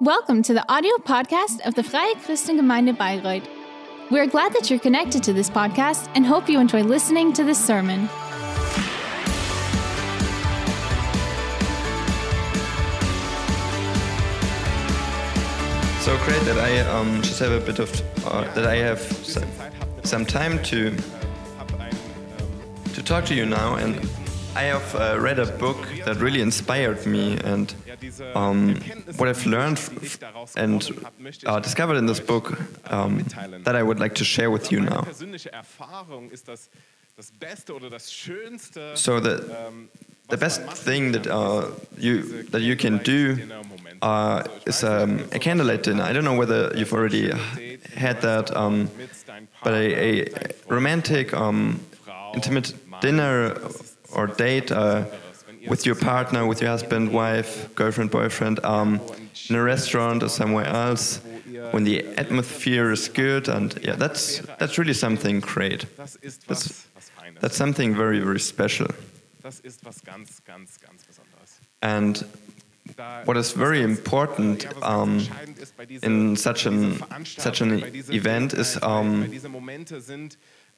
Welcome to the audio podcast of the Freie Christengemeinde Bayreuth. We're glad that you're connected to this podcast and hope you enjoy listening to this sermon. So great that I um, just have a bit of uh, that I have some, some time to to talk to you now, and I have uh, read a book that really inspired me, and um, what I've learned and uh, discovered in this book um, that I would like to share with you now. So the the best thing that uh, you that you can do uh, is um, a candlelight dinner. I don't know whether you've already had that, um, but a, a romantic, um, intimate dinner or date uh, with your partner, with your husband, wife, girlfriend, boyfriend, um, in a restaurant or somewhere else, when the atmosphere is good, and yeah, that's that's really something great. That's, that's something very very special. And what is very important um, in such an such an event is um,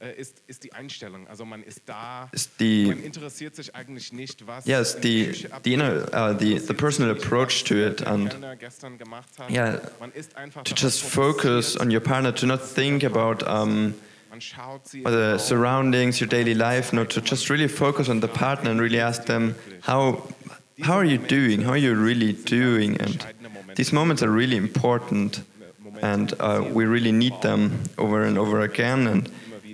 diese Momente sind, äh, ist, ist die Einstellung. Also man ist da, is the man interessiert sich eigentlich nicht, was yes the der inner uh, the the personal approach to it and gestern gemacht hat. yeah Man ist einfach to just focus on your partner to not think about um, the die surroundings your daily life no to just really focus on the partner and really ask them how how are you doing? How are you really doing? and these moments are really important and uh, we really need them over and over again and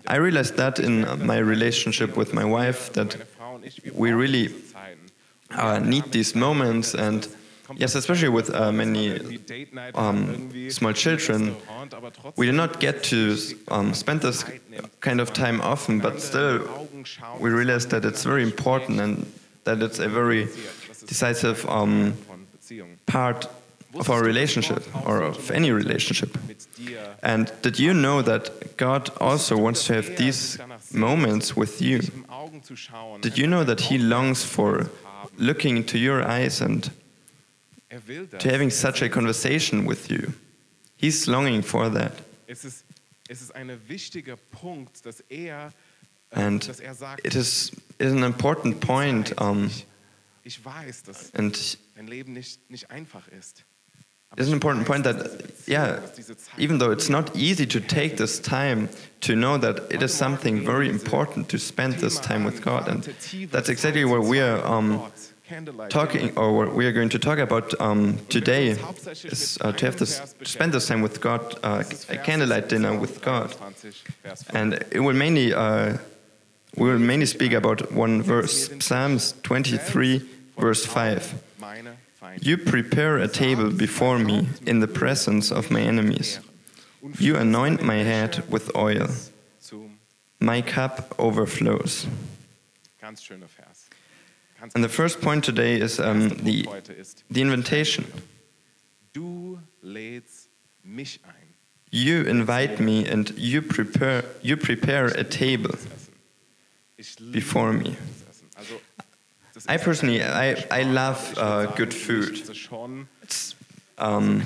I realized that in my relationship with my wife that we really uh, need these moments. And yes especially with uh, many um, small children we do not get to um, spend this kind of time often but still we realize that it's very important and that it's a very decisive um, part of our relationship or of any relationship. And did you know that god also wants to have these moments with you? Im Augen zu schauen. did you know that he longs for looking into your eyes and to having such a conversation with you? He's longing for that. Es ist, es ist ein wichtiger Punkt, dass and it is, is an important point um, ich, ich weiß, dass and it's an important point that yeah even though it's not easy to take this time to know that it is something very important to spend this time with god and that's exactly what we are um, talking or what we are going to talk about um, today is uh, to have this spend this time with god uh, a candlelight dinner with god. And it will mainly uh, we will mainly speak about one verse psalms 23 verse 5 You prepare a table before me in the presence of my enemies. You anoint my head with oil. My cup overflows. Ganz schöner Vers. Ganz And the first point today is um, the, Punkt heute ist, the invitation. du lädst mich ein. You invite me and you prepare, you prepare a table das Essen. Ich liebe before me. das Essen. Also, das I personally, I, I love uh, good food. It's, um,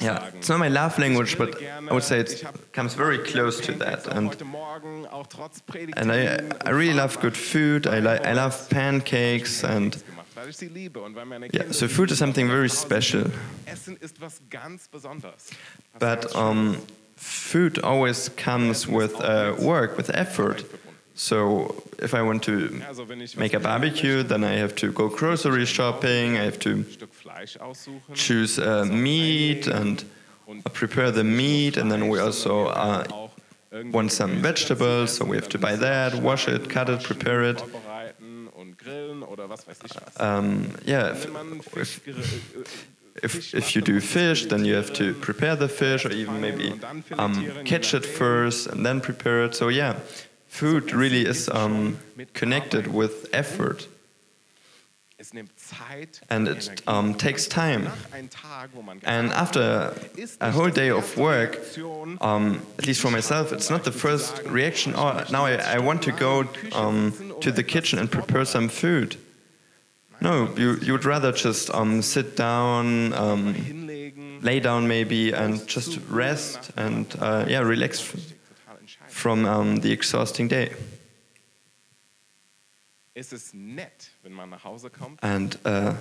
yeah, it's not my love language, but I would say it comes very close to that. And and I, I really love good food. I, li I love pancakes and yeah. So food is something very special. But um, food always comes with uh, work, with effort. So if I want to make a barbecue, then I have to go grocery shopping. I have to choose uh, meat and prepare the meat, and then we also uh, want some vegetables, so we have to buy that, wash it, cut it, prepare it. Um, yeah, if, if, if, if you do fish, then you have to prepare the fish, or even maybe um, catch it first and then prepare it. So yeah, food really is um, connected with effort, and it um, takes time. And after a whole day of work, um, at least for myself, it's not the first reaction. Oh, now I, I want to go um, to the kitchen and prepare some food. No, you, you would rather just um, sit down, um, lay down maybe and just rest and uh, yeah, relax. From um, the exhausting day. Es ist nett, wenn man nach Hause kommt. And uh,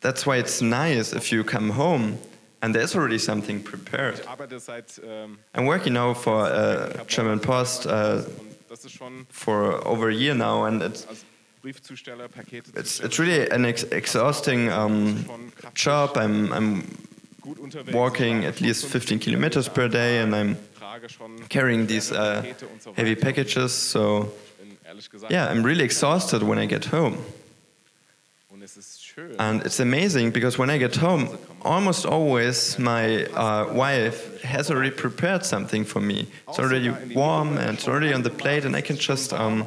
that's why it's nice if you come home and there's already something prepared. Ich arbeite seit ähm, I'm working now for uh, German Post uh, und das ist schon for over a year now, and it's als Briefzusteller, Pakete it's, it's really an ex- exhausting um, job. I'm, I'm walking at least 15 15 kilometers per day, and I'm carrying these uh, Pakete und so heavy packages. So Ich bin ehrlich gesagt, yeah, I'm really exhausted when I get home. und es ist schön. And it's amazing because when I get home, almost always my uh, wife has already prepared something for me. It's already warm and it's already on the plate, and I can just um,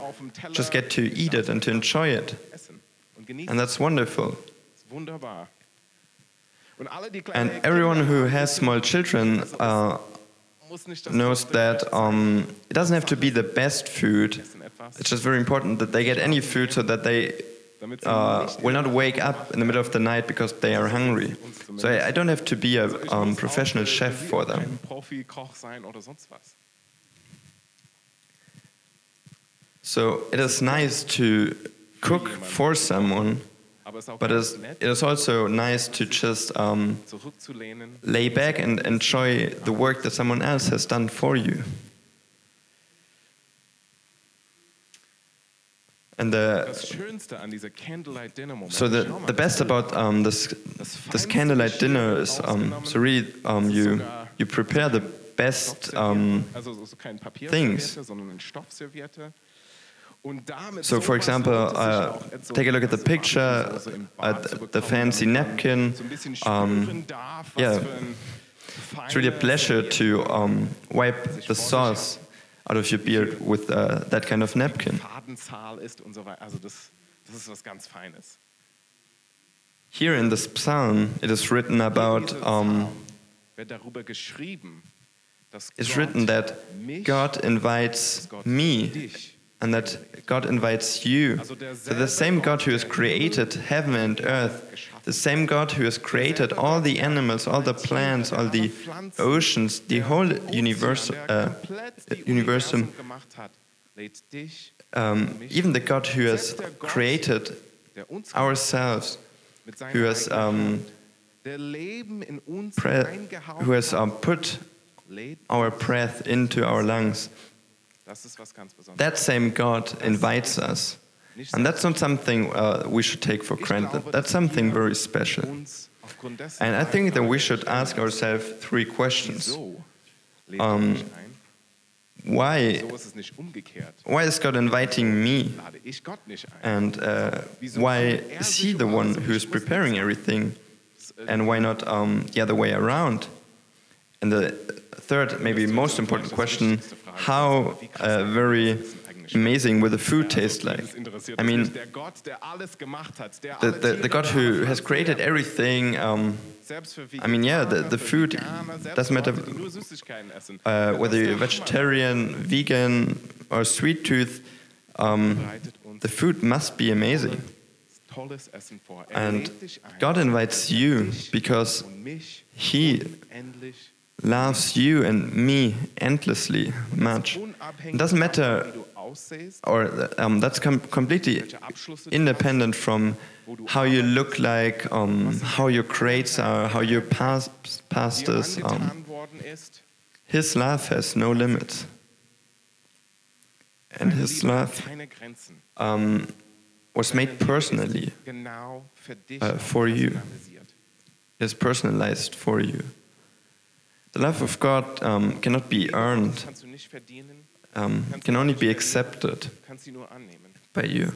just get to eat it and to enjoy it, Essen und genießen. and that's wonderful. ist wunderbar. Und alle, die kleine And everyone who has small children uh, muss nicht das knows that um, it doesn't have to be the best food. It's just very important that they get any food so that they uh, will not wake up in the middle of the night because they are hungry. So I, I don't have to be a um, professional chef for them. kein Profi-Koch sein oder sonst was. So it is nice to cook for someone, Aber es ist auch but it's, it is also nice to just um, lay back and enjoy the work that someone else has done for you. And the, Das Schönste an dieser Candlelight Dinner Moment. so the, the best about um, this, this candlelight dinner is um, so really um, you, you prepare the best um, things. So, for example, lohnt es sich uh, take a look at the picture, Apfelsoße im Bad zu the fancy napkin. So ein bisschen Um, spüren darf, was yeah. It's really a pleasure to um, wipe the sauce out of your beard with uh, that kind of napkin. Fadenzahl ist und so weiter. Also das, das ist was ganz Feines. Here in this psalm, it is written about, um, Psalm wird darüber geschrieben, dass it's written that God invites me and that God invites you. So the same God who has created heaven and earth, the same God who has created all the animals, all the plants, all the oceans, the whole universe, uh, universum, Universum gemacht hat, lädt dich, um, even the God who has created ourselves, who has um, der Leben in uns pre- eingehaucht who has um, put our breath into our lungs. That same God invites us. And that's not something uh, we should take for granted. That's something very special. uns aufgrund dessen And I think that we should ask ourselves three questions. Um, er? Why, So ist es nicht umgekehrt. why is God inviting me? Lade ich Gott nicht ein. And uh, why is He the one who is preparing everything? And why not um, the other way around? And the third, maybe most important question how uh, very amazing will the food taste like? I mean, the, the, the God who has created everything, um, I mean, yeah, the- the food doesn't matter, uh, whether you're vegetarian, vegan, or sweet tooth, um, the food must be amazing. And God invites you because He loves you and me endlessly much. It doesn't matter, or um, that's com- completely independent from how you look like, um, how your grades are, how your past, past is. Um, his love has no limits. And his love um, was made personally, uh, for you. is personalized for you. The love of God um, cannot be earned, Kannst du nicht verdienen, um, can only be accepted kannst sie nur annehmen. by you.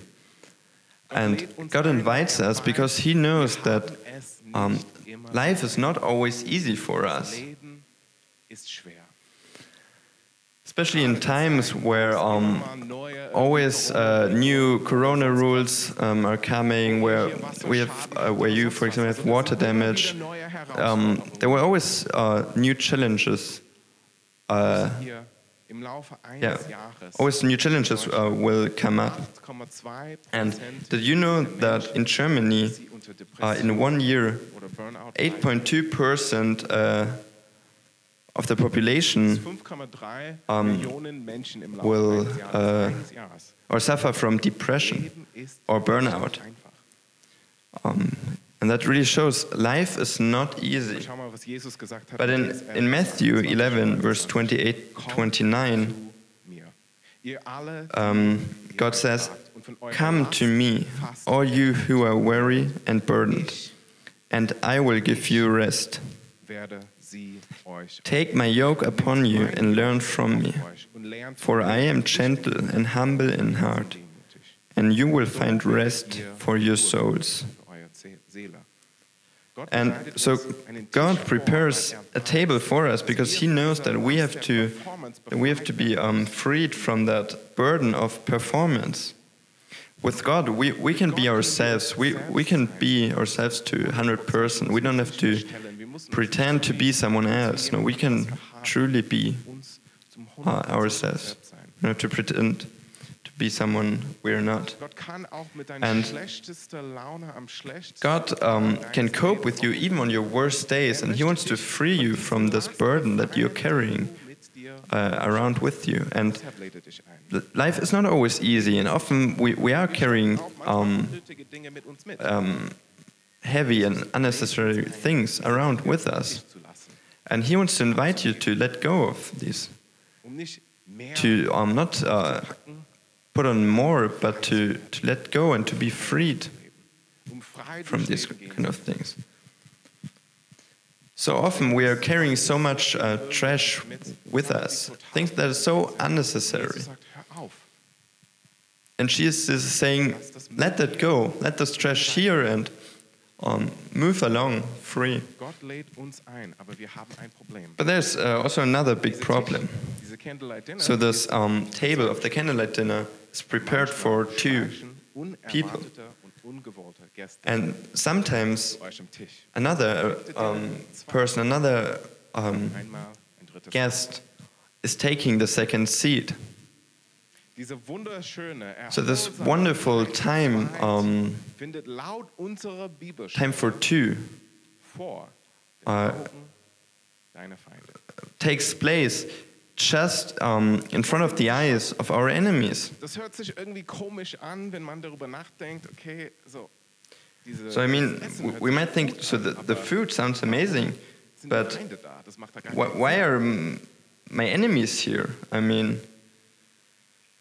And God invites us because He knows that um, life is not always easy for us, Leben ist schwer. Especially in times where um, always uh, new corona rules um, are coming, where we have, uh, where you, for example, have water damage. Um, there were always uh, new challenges. Uh, yeah, always new challenges uh, will come up. And did you know that in Germany, uh, in one year, 8.2% uh, of the population um, Millionen Menschen im will, Laufe eines Jahres, uh, or suffer from depression or burnout. Um, and that really shows life is not easy. Schau mal, was Jesus gesagt hat. But in, in Matthew 22, 11, verse 28 Kommt 29, zu mir. Ihr alle, um, God says, plagt und von eurer Come to me, all you who are weary and burdened, and I will give you rest. Take my yoke upon you and learn from me, for I am gentle and humble in heart, and you will find rest for your souls. And so God prepares a table for us because He knows that we have to we have to be um, freed from that burden of performance. With God, we, we can be ourselves. We, we can be ourselves to 100%. We don't have to pretend to be someone else. No, we can truly be uh, ourselves. We don't have to pretend to be someone we're not. Gott kann auch mit deiner And schlechtester Laune am schlechtesten God um, can cope with you even on your worst days, and He wants to free you from this burden that you're carrying. Uh, around with you. And Deshalb lädt dich ein. th- life is not always easy, and often we, we are carrying um, unnötige Dinge mit uns mit. um, heavy and unnecessary things around with us. And He wants to invite you to let go of these, to um, not uh, put on more, but to, to let go and to be freed from these kind of things. So often we are carrying so much uh, trash with us, things that are so unnecessary. Jesus sagt, hör auf. And she is, is saying, let that go, let this trash here and um, move along free. Gott lädt uns ein, aber wir haben ein Problem. But there's uh, also another big problem. Tisch, diese Candlelight Dinner, So this um, table of the candlelight dinner is prepared for two, people. And sometimes another um, person, another um, guest is taking the second seat. So this wonderful time, um, time for two, Uh, takes place just um, in front of the eyes of our enemies. Das hört sich irgendwie komisch an, wenn man darüber nachdenkt, okay, so So I mean, das Essen w- hört we might think so. The, the food sounds amazing, but Feinde da? Das macht da gar why, why are my enemies here? I mean,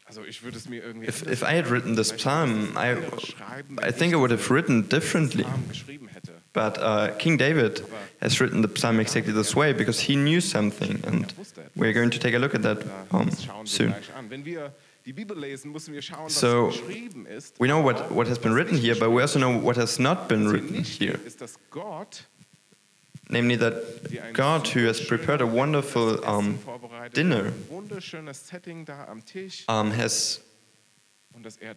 Also ich würde es mir irgendwie if, if I had written this psalm, I, ich es anders schreiben, wenn I think I would have written differently. Psalm geschrieben hätte. But uh, King David has written the psalm exactly this way because he knew something, and we're going to take a look at that um, das schauen wir soon. Gleich an. Wenn wir die Bibel lesen, müssen wir schauen, was So. We know what, what has been written here, but we also know what has not been written here. steht, ist, dass Gott Namely, that God, who has prepared a wonderful um, dinner, ein wunderschönes Setting da am Tisch um, has. er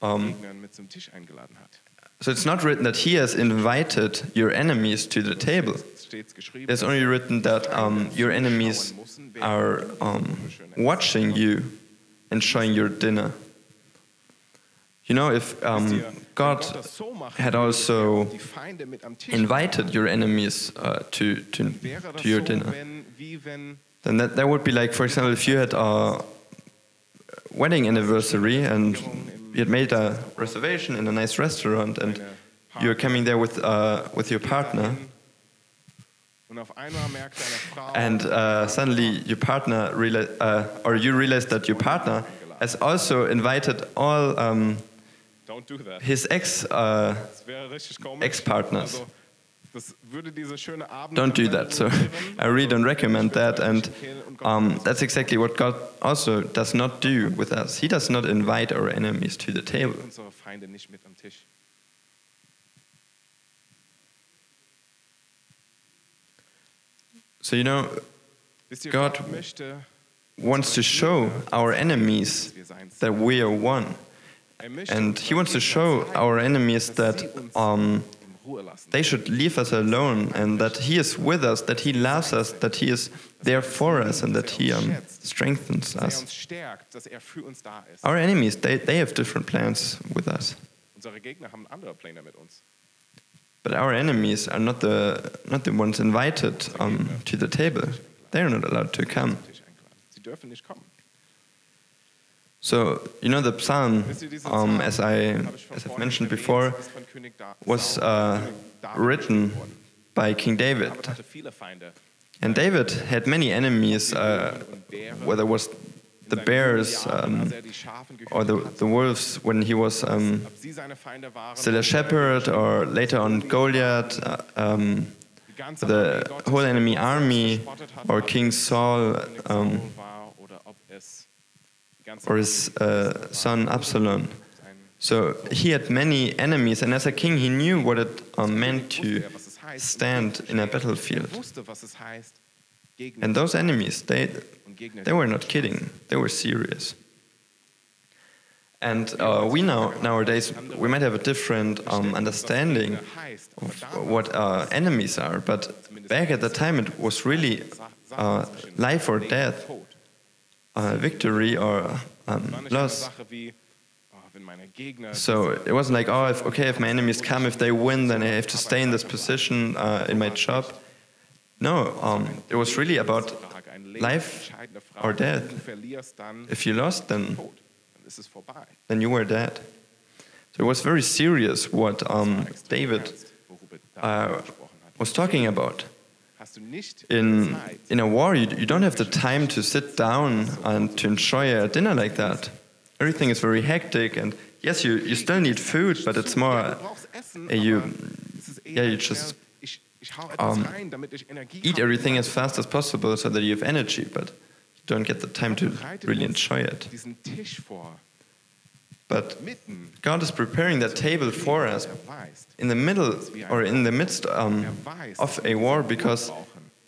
Um, Gegnern mit zum Tisch eingeladen hat. So it's not written that he has invited your enemies to the table. Es steht geschrieben, It's only written that um, your enemies are um, watching you and showing your dinner. You know, if um, God had also die Feinde mit am Tisch invited your enemies uh, to, to, to your dinner, wenn, wie wenn then that, that would be like, for example, if you had a wedding anniversary and you had made a reservation in a nice restaurant and you're coming there with, uh, with your partner and uh, suddenly your partner reali- uh, or you realize that your partner has also invited all um, don't do that. his ex uh, Das wäre richtig komisch. Ex-Partners. Also, das würde diese schöne Abend don't do that. So i really don't recommend that. And um, that's exactly what god also does not do with us. He does not invite our enemies to the table unsere Feinde nicht mit am Tisch. So you know Wisst ihr, Gott Gott möchte, wants to show our enemies dass wir sein that we are one and he wants to show our enemies that um, in Ruhe lassen. they should leave us alone and that he is with us that he loves us that he is there for us and that he um, strengthens er us uns stärkt, dass er für uns da ist. our enemies they, they have different plans with us Unsere Gegner haben andere Pläne mit uns. But our enemies are not the not the ones invited um, to the table. They're not allowed to come. So you know the psalm, um, as I as I've mentioned before, was uh, written by King David. And David had many enemies, uh, whether it was the bears um, or the, the wolves when he was um, still a shepherd, or later on Goliath, uh, um, the whole enemy army, or King Saul, um, or his uh, son Absalom. So he had many enemies, and as a king, he knew what it um, meant to stand in a battlefield. And those enemies, they, they were not kidding, they were serious. And uh, we now, nowadays, we might have a different um, understanding of what uh, enemies are, but back at the time, it was really uh, life or death, uh, victory or um, loss. So it wasn't like, oh, if, okay, if my enemies come, if they win, then I have to stay in this position uh, in my job. No, um, it was really about life. Or death. Wenn du verlierst, dann if you lost, then tot. Dann ist es vorbei. then you were dead. So it was very serious what um, David uh, David gesprochen hat. was talking about. Hast du nicht In in a war, you, you don't have the time to sit down and to enjoy a dinner like that. Everything is very hectic, and yes, you, you still need food, but it's more du brauchst Essen, uh, you ist yeah, you just, eher, ich, ich hau etwas um, rein, damit ich Energie eat everything as fast as possible so that you have energy, but don't get the time to really enjoy it. diesen Tisch vor, But God is preparing that table for us in the middle or in the midst um, of a war because.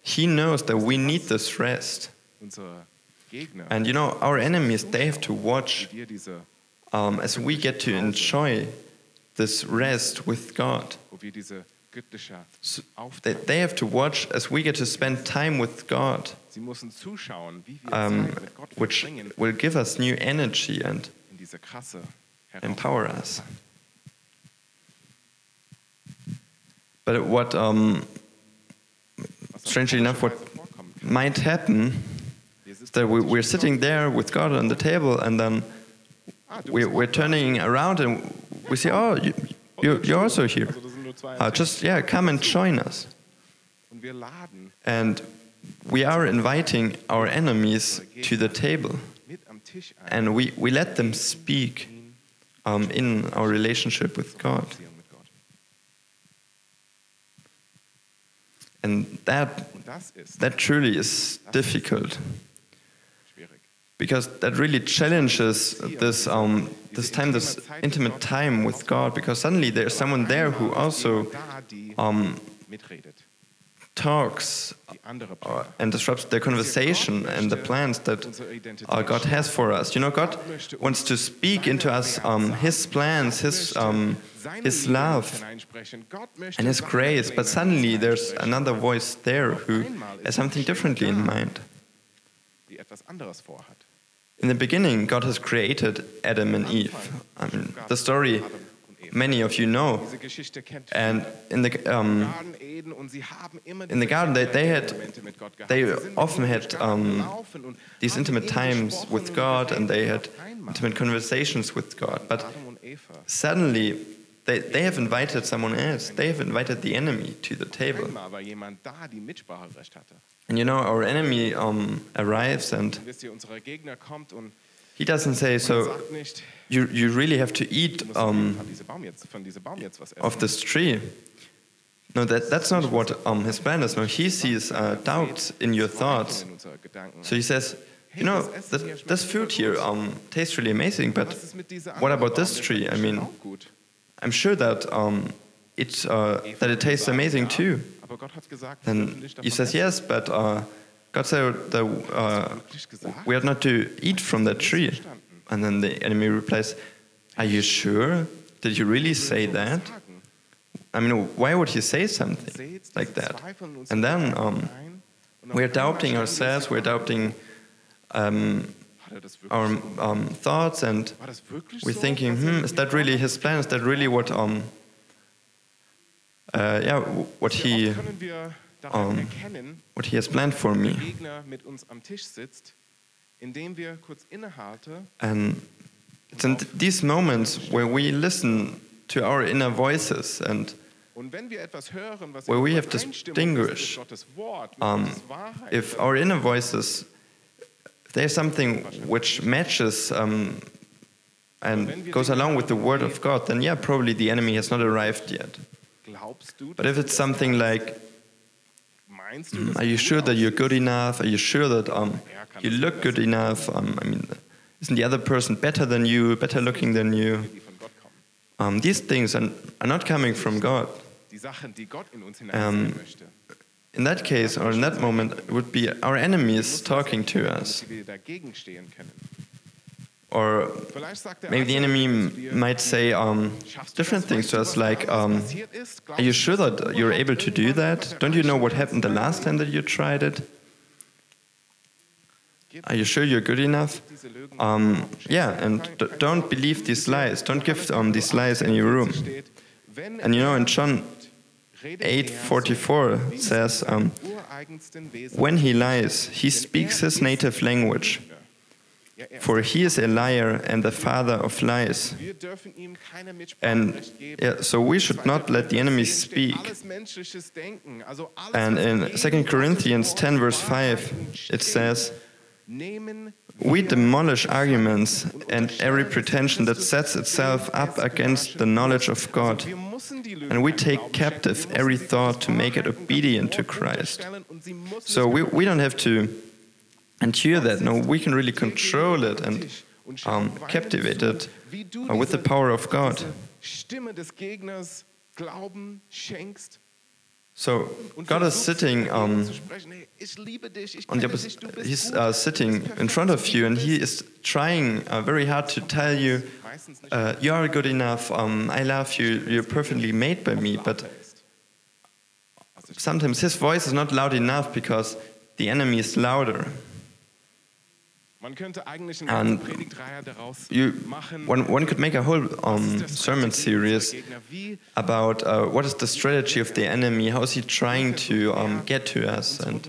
He knows that we need this rest. And you know, our enemies, they have to watch wie wir diese, um, as we get to enjoy this rest with God. Wo wir diese göttliche So they, have to watch as we get to spend time with God, sie müssen zuschauen, wie wir um, which will give us new energy and in diese krasse empower us. But what, um, strangely enough, what might happen is that we, we're sitting there with God on the table, and then Ah, we, we're turning around and we say, "Oh, you, you, you're also here. Uh, just yeah, come and join us." And we are inviting our enemies to the table, and we, we let them speak in um, in our relationship with God. And that that truly is difficult. Because that really challenges this um, this time, this intimate time with God. Because suddenly there's someone there who also um, talks uh, and disrupts the conversation and the plans that uh, God has for us. You know, God wants to speak into us um, His plans, His um, His love, and His grace. But suddenly there's another voice there who has something differently in mind. Etwas anderes vorhat. In the beginning, God has created Adam and Eve. I mean, the story many of you know. Diese Geschichte kennt And in the um, Garten Eden und sie haben immer in the garden, they, they had Momente mit Gott gehabt. they often had um, these intimate times with God, and they had intimate conversations with God. But Adam und Eva. suddenly, they, they have invited someone else. They have invited the enemy to the table. Einmal war jemand da, die Mitspracherecht hatte. And you know, our enemy um, arrives, and Und wisst ihr, unser Gegner kommt und he doesn't say, er "So you you really have to eat um, von diesem Baum jetzt, von diesem Baum jetzt was essen. of this tree." No, that, that's not what um, his plan is. No, he sees uh, doubts in your thoughts. in unsere Gedanken. So he says, you know, this, this food here um, tastes really amazing, but Was ist mit dieser what about this tree? I mean. I'm sure that um, it uh, that it tastes amazing too. Nicht he says yes, but uh, God said that uh, we are not to eat from that tree. And then the enemy replies, "Are you sure? Did you really say that? I mean, why would he say something like that?" And then um, we're doubting ourselves. We're doubting um, Er our um, thoughts and War das wirklich we're thinking, hmm, is that really his plan? Is that really what um, uh, yeah, what he oft können wir daran um, what he has planned for me. der Gegner mit uns am Tisch sitzt, indem wir kurz innehalten And it's in these moments where we listen to our inner voices and und wenn wir etwas hören, was Where we have to ist distinguished, mit Gottes Wort, mit um, if our inner voices, if there's something which matches um, and goes along with the word of God, then yeah, probably the enemy has not arrived yet. But if it's something like, are you sure that you're good enough? Are you sure that um, you look good enough? Um, I mean, isn't the other person better than you, better looking than you? die von Gott kommen. Um, these things are, are not coming from God. In that case, or in that moment, it would be our enemies talking to us. Or maybe the enemy might say um, different things to us, like, um. Are you sure that you're able to do that? Don't you know what happened the last time that you tried it? Are you sure you're good enough? Um, yeah, and don't believe these lies. Don't give um, these lies 8, any room. And you know, in John 8:44 says, um, When he lies, he speaks his native language, for he is a liar and the father of lies. And yeah, so we should not let the enemy speak. And in 2 Corinthians Wort 10, verse 5, it says, We demolish arguments and every pretension that sets itself up against the knowledge of God. And we take captive every thought to make it obedient to Christ. So we, we don't have to endure that. No, we can really control it and um, captivate it uh, with the power of God. So God is sitting um, zu sprechen, hey, ich liebe dich, ich on the kenne oppos- dich, du bist he's uh, sitting in front of you and he is trying uh, very hard to tell you uh, you are good enough um, i love you you're perfectly made by me but lauter ist. Also ich- sometimes his voice is not loud enough because the enemy is louder Man könnte eigentlich einen And ganzen Predigtreihe daraus you one, one could make a whole um, sermon series about uh, what is the strategy of the enemy? How is he trying to um, er get to us and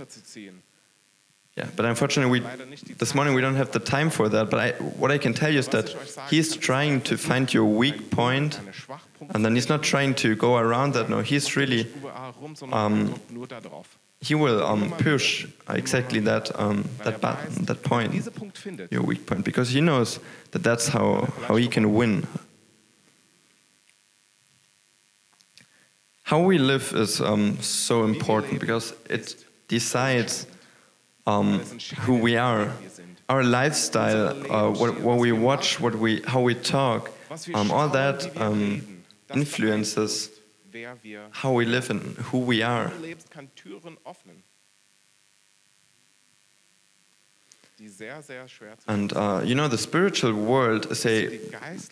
yeah but unfortunately we Leider nicht die this morning we don't have the time for that but I, what i can tell you is that he's trying to find your weak point and then he's not trying to go around that no he's really rum, sondern um, drückt nur da drauf. he will um, push exactly that um, that button that point diesen Punkt findet, your weak point because he knows that that's how how he can win how we live is um, so important because it decides um, who we are our lifestyle uh, what, what we watch what we how we talk um, all that um, influences beeinflusst, wer wir how we live and who we are. du lebst, kann Türen öffnen, die sehr, sehr schwer zu and uh, you know the spiritual world is a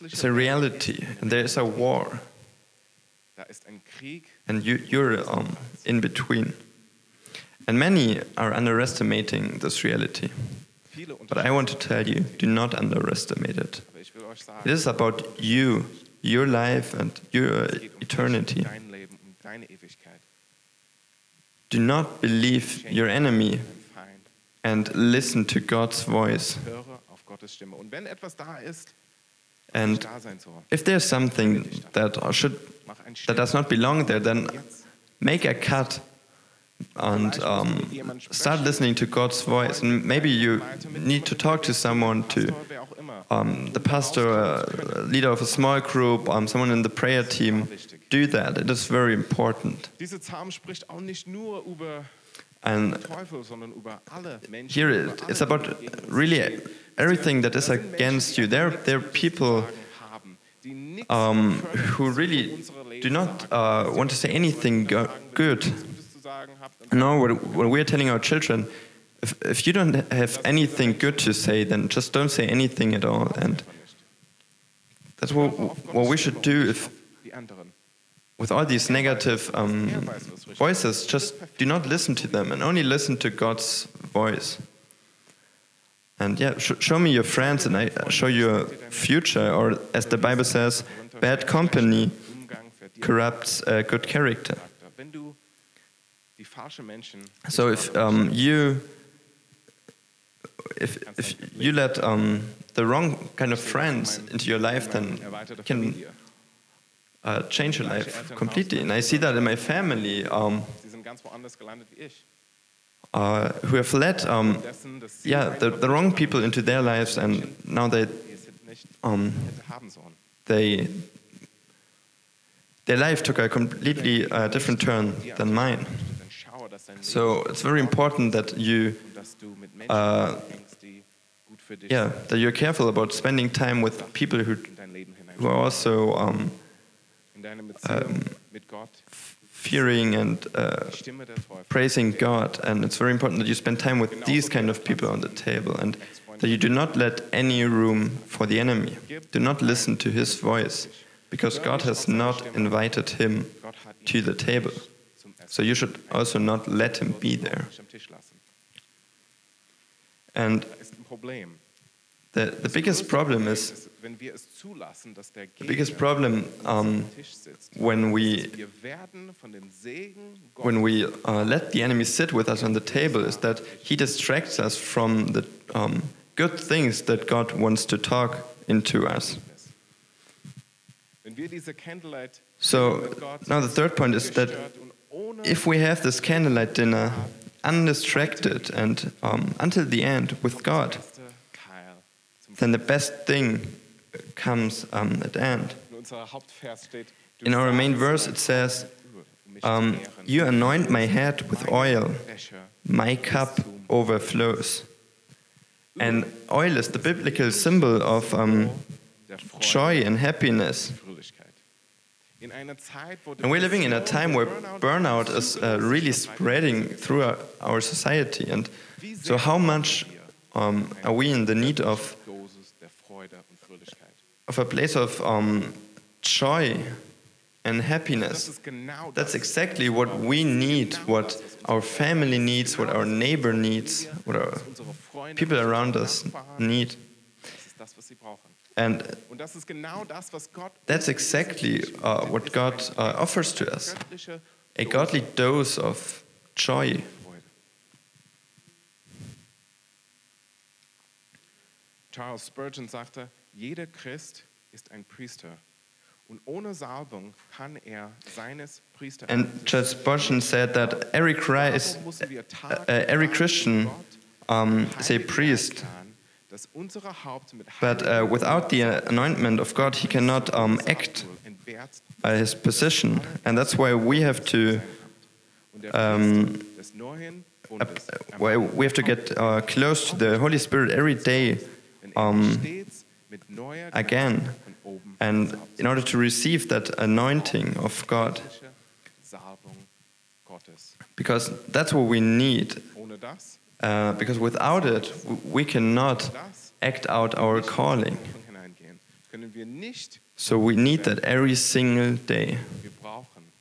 It's a reality, and there is a war, Da ist Krieg, and you, you're um, in between. And many are underestimating this reality. But I want to tell you do not underestimate it. Aber ich will euch It is about you, your life, and your dich, eternity. Do not believe your enemy and listen to God's voice. And if there's something that should that does not belong there, then make a cut and um, start listening to God's voice. And maybe you need to talk to someone to Pastor, wer auch immer. um, the pastor, uh, leader of a small group, um, someone in the prayer team. Do that. It is very important. Diese Psalm spricht auch nicht nur über And den Teufel, sondern über alle Menschen. here it, it's about die gegen uns really everything that is against you. There, there are people sagen haben, die nichts um, who really do not uh, want to say anything go- Sagen, wenn ihr good. Nichts Gutes zu sagen habt, dann No, what, what we're telling our children, if, if you don't have anything good to say, then just don't say anything at all. And that's what, what we should do if, with all these negative um, voices, just do not listen to them and only listen to God's voice. And yeah, sh- show me your friends and I show you a future, or as the Bible says, bad company corrupts uh, good character. So if um, you if, if you let um, the wrong kind of friends into your life, then can uh, change your life completely. And I see that in my family, um, Sie sind ganz woanders gelandet wie ich. uh, who have let um, Dessen, dass sie yeah the, the wrong people into their lives, and now they die es nicht um, hätte haben sollen. they their life took a completely uh, different turn than mine. So it's very important that you und dass du mit Menschen umgehst, die gut für dich yeah that you're careful about spending time with people who in dein Leben hinein. who are also um, In deine Beziehung mit Gott, fearing and uh, die Stimme der Teufel. praising God, and it's very important that you spend time with these kind of people on the table, and that you do not let any room for the enemy. Do not listen to his voice, because God has not invited him Gott hat ihn to the table. So you should also not let him be there. nicht am Tisch lassen. And Da ist ein Problem. the, the biggest problem is ist, wenn wir es zulassen, dass der the biggest problem um, am Tisch sitzt. when we Wir werden von den Segen when we uh, let the enemy sit with us on the table is that he distracts us from the um, good things that God wants to talk into us. ist. Wenn wir diese Candlelight So now the third point is that ungestört und ohne if we have this candlelight dinner undistracted and um, until the end with God, then the best thing comes um, at the end. In our main verse it says, um. You anoint my head with oil, my cup overflows. And oil is the biblical symbol of um, joy and happiness. And we're living in a time where Burnout is uh, really spreading through our, our society. And so, how much um, are we in the need of, Dosis der Freude und Fröhlichkeit. of a place of um, joy and happiness? That's exactly what we need, what our family needs, what our neighbor needs, what our was unsere Freunde, people around us need. And Und das ist genau das, was Gott that's exactly uh, what God uh, offers to us. A godly dose of joy. Charles Spurgeon sagte, jeder Christ ist ein Priester. Und ohne Salbung kann er seines Priester And Charles Spurgeon said that every Christ, uh, uh, every Christian um, is a priest, but uh, without the anointment of God, he cannot um, act uh, his position. And that's why we have to, um, why we have to get uh, close to the Holy Spirit every day um, again. And in order to receive that anointing of God, because that's what we need. Uh, because without it, we cannot act out our calling. hineingehen, können wir nicht, So we need that every single day. wir brauchen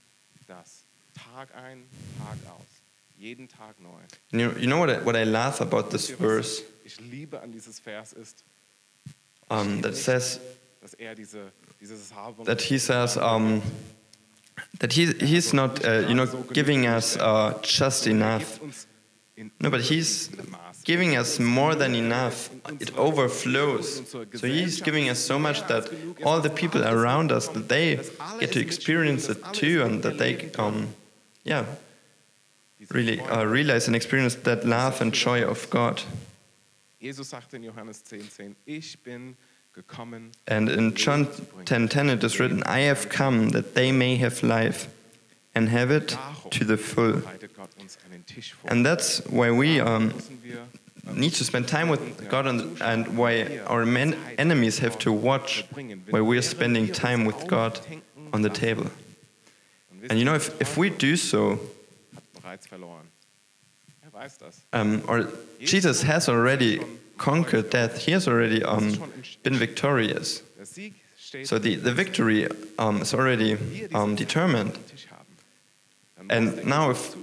das Tag ein, Tag aus, jeden Tag neu. And you, you know what I, what I laugh about this Wisst ihr, was verse Ich liebe an dieses Vers ist, um, that says er diese, dieses Salbung that he says um, that he he's not uh, you know giving us uh, just Er enough. Gibt uns in No, but he's giving us more than enough. It overflows. So he's giving us so much that all the people around us that they get to experience it too, and that they um, yeah really uh, realize and experience that love and joy of God. Jesus sagte in Johannes 10,10, 10, ich bin gekommen, And in John 10:10 it is written, "I have come that they may have life, and have it to the full." And that's why we um, need to spend time with God, and, and why our men, enemies have to watch why we're spending time with God on the table. And you know, if, if we do so, um, or Jesus has already conquered death. He has already um, been victorious. So the, the victory um, is already um, determined. am Tisch haben. Dann And now if,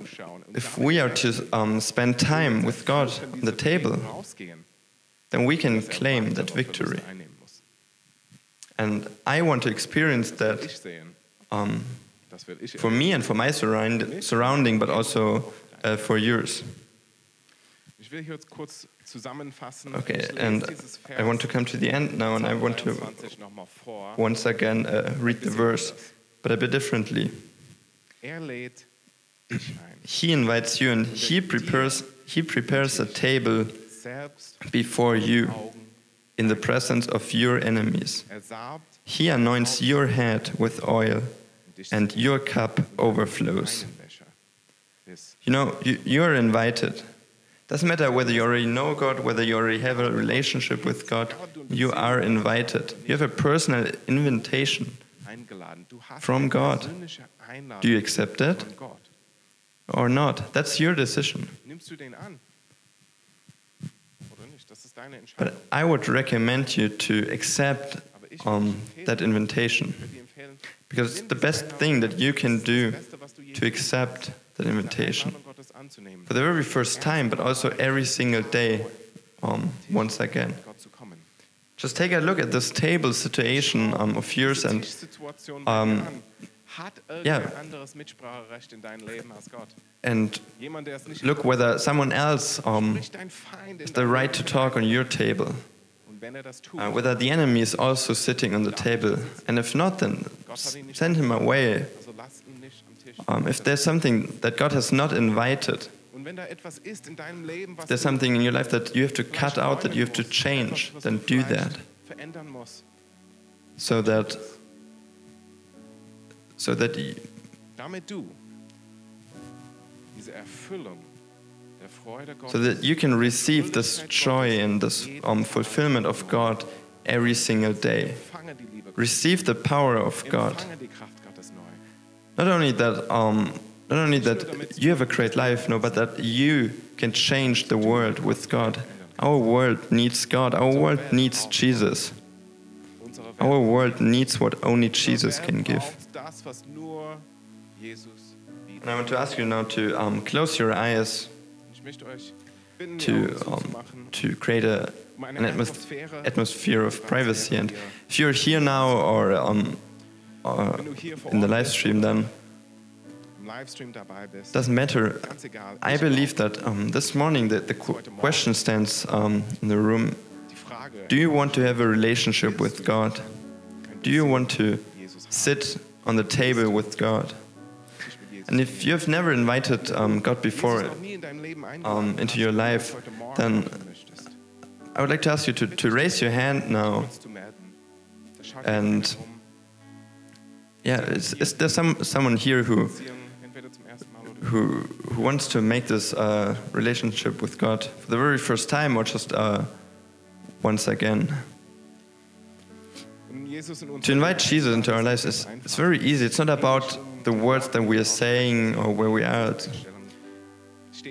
if we are to um, spend time with God on the table, then we can er claim that victory. And I want to experience that um, for me and for my surround, surrounding, but also uh, for yours. Okay, and I want to come to the end now, and I want to 23 noch mal vor. once again uh, read the verse, but a bit differently. He invites you, and he prepares he prepares a table before you in the presence of your enemies. He anoints your head with oil, and your cup overflows. You know, you, you're invited. Doesn't matter whether you already know God, whether you already have a relationship with God, you are invited. You have a personal invitation. From God. Do you accept Gott. Or not? That's your decision. Nimmst du den an? Oder nicht? Das ist deine But I would recommend you to accept um, that invitation because nimm the best thing that you can do das Beste, was du je to accept that invitation Einladung Gottes anzunehmen. for the very first time, but also every single day, um, once again. mit Gott zu kommen. Just take a look at this table situation um, of yours and Tischsituation bei dir an. Hat yeah. anderes Mitspracherecht in deinem Leben als Gott? and Jemand, der es nicht look whether someone else um, spricht dein Feind in has the right to talk on your table, Und wenn er das tut, uh, whether the enemy is also sitting on the table, and if not, then send him away. also lass ihn nicht am Tisch. Um, if there's something that God has not invited, Und wenn da etwas ist in Leben, was there's something in your life that you have to cut out, that you have to change, then do that, so that so that y- damit du diese Erfüllung der Freude Gottes so that you can receive this joy and this um, fulfillment of God every single day. empfange die Liebe Gottes, Receive the power of God. empfange die Kraft Gottes neu. Not only that, um, not only that you have a great life, no, but that you can change the world with God. Our world needs God. Our world needs Jesus. Our world needs what only Jesus can give. Das, was nur Jesus bietet. And I want to ask you now to um, close your eyes Ich möchte euch bitten, to um, to create a, an atmos- atmosphere of privacy. And if you're here now or um, Wenn du hier vor in the live stream, then im Livestream dabei bist, doesn't matter. I believe that um, this morning the, the qu- question stands um, in the room. Do you want to have a relationship with God? Do you want to sit on the table with God? And if you have never invited um, God before, um, into your life, then I would like to ask you to, to raise your hand now. And- Yeah, is, is there some, someone here who, who, who wants to make this uh, relationship with God for the very first time or just uh, once again? To invite Jesus into our lives is it's very easy. It's not about the words that we are saying or where we are. It's-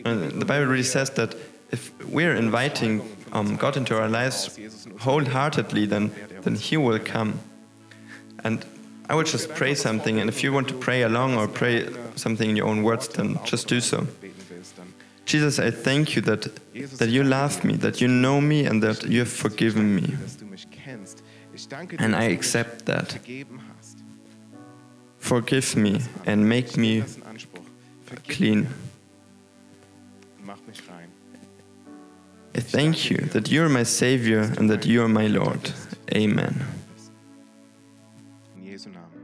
And the Bible really says that if we're inviting um, God into our lives wholeheartedly, then, then He will come. And I would just pray something, and if you want to pray along or pray something in your own words, then just do so. Jesus, I thank you that, that you love me, that you know me, and that you have forgiven me. And I accept that. Forgive me and make me clean. I thank you that you're my Savior and that you're my Lord. Amen. In Jesu Namen. Amen.